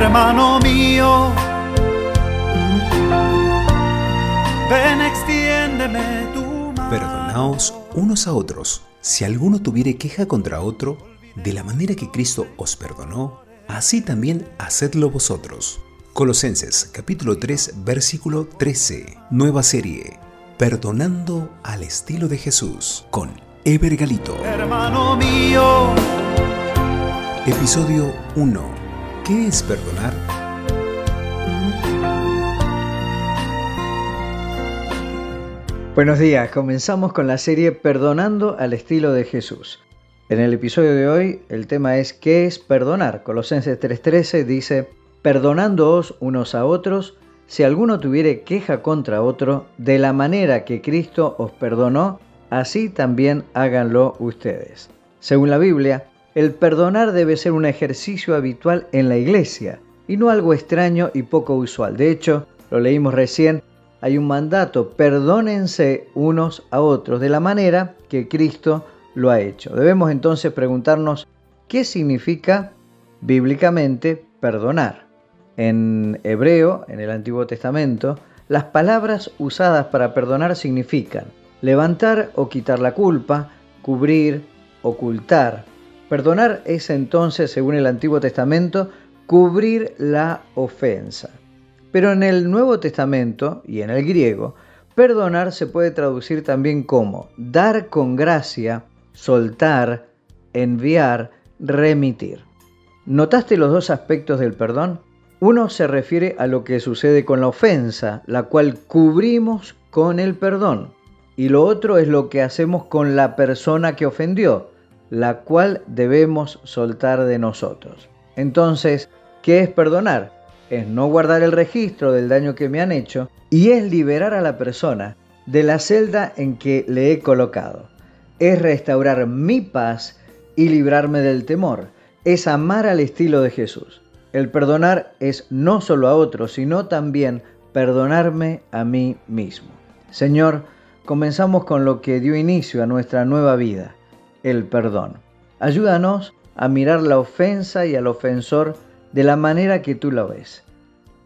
hermano mío. Ven, extiéndeme tu mano. Perdonaos unos a otros. Si alguno tuviere queja contra otro, de la manera que Cristo os perdonó, así también hacedlo vosotros. Colosenses capítulo 3 versículo 13. Nueva serie. Perdonando al estilo de Jesús con Ever Galito. Hermano mío, Episodio 1. ¿Qué es perdonar? Buenos días, comenzamos con la serie Perdonando al estilo de Jesús. En el episodio de hoy el tema es ¿qué es perdonar? Colosenses 3:13 dice, perdonándoos unos a otros, si alguno tuviere queja contra otro, de la manera que Cristo os perdonó, así también háganlo ustedes. Según la Biblia, el perdonar debe ser un ejercicio habitual en la iglesia y no algo extraño y poco usual. De hecho, lo leímos recién, hay un mandato, perdónense unos a otros de la manera que Cristo lo ha hecho. Debemos entonces preguntarnos qué significa bíblicamente perdonar. En hebreo, en el Antiguo Testamento, las palabras usadas para perdonar significan levantar o quitar la culpa, cubrir, ocultar. Perdonar es entonces, según el Antiguo Testamento, cubrir la ofensa. Pero en el Nuevo Testamento y en el griego, perdonar se puede traducir también como dar con gracia, soltar, enviar, remitir. ¿Notaste los dos aspectos del perdón? Uno se refiere a lo que sucede con la ofensa, la cual cubrimos con el perdón. Y lo otro es lo que hacemos con la persona que ofendió, la cual debemos soltar de nosotros. Entonces, ¿qué es perdonar? es no guardar el registro del daño que me han hecho y es liberar a la persona de la celda en que le he colocado. Es restaurar mi paz y librarme del temor. Es amar al estilo de Jesús. El perdonar es no solo a otros, sino también perdonarme a mí mismo. Señor, comenzamos con lo que dio inicio a nuestra nueva vida, el perdón. Ayúdanos a mirar la ofensa y al ofensor de la manera que tú lo ves,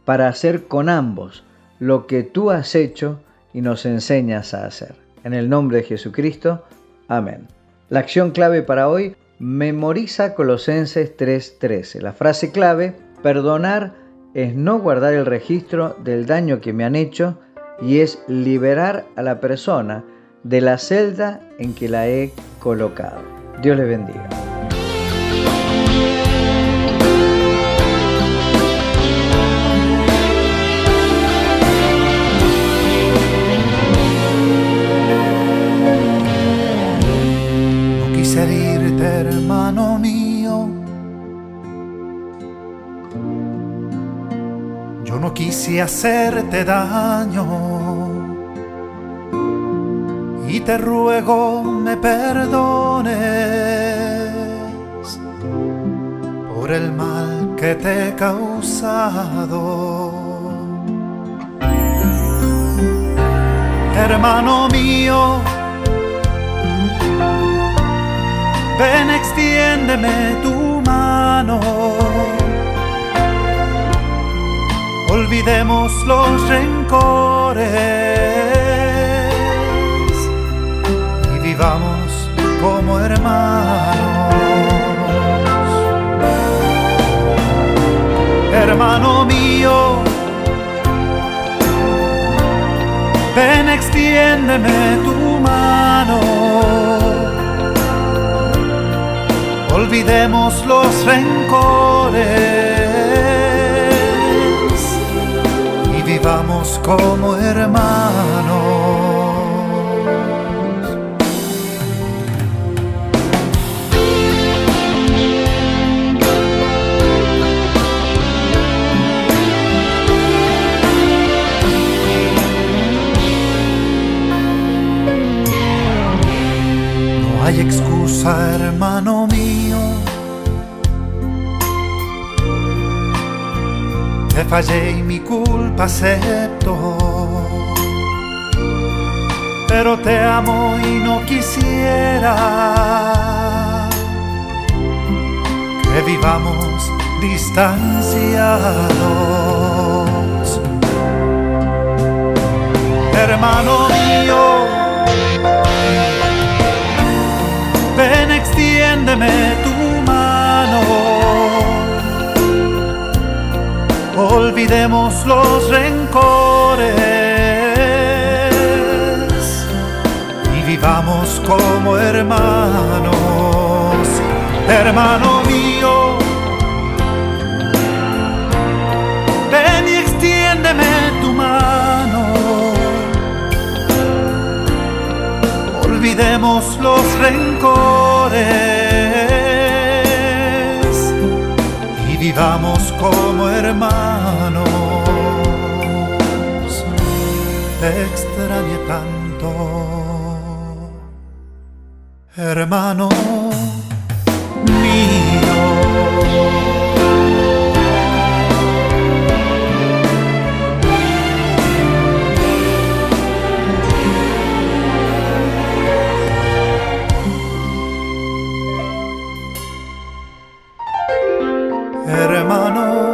para hacer con ambos lo que tú has hecho y nos enseñas a hacer. En el nombre de Jesucristo, amén. La acción clave para hoy, memoriza Colosenses 3:13. La frase clave, perdonar es no guardar el registro del daño que me han hecho y es liberar a la persona de la celda en que la he colocado. Dios les bendiga. no quise herirte, hermano mío. Yo no quise hacerte daño. Te ruego me perdones por el mal que te he causado. Hermano mío, ven extiéndeme tu mano. Olvidemos los rencores vivamos como hermanos. Hermano mío, ven extiéndeme tu mano. Olvidemos los rencores y vivamos como hermanos. Hay excusa, hermano mío. Te fallé y mi culpa acepto. Pero te amo y no quisiera que vivamos distanciados. Hermano Olvidemos los rencores y vivamos como hermanos. Hermano mío, ven y extiéndeme tu mano. Olvidemos los rencores vivamos como hermanos. Te extrañé tanto, hermano mío. hermano.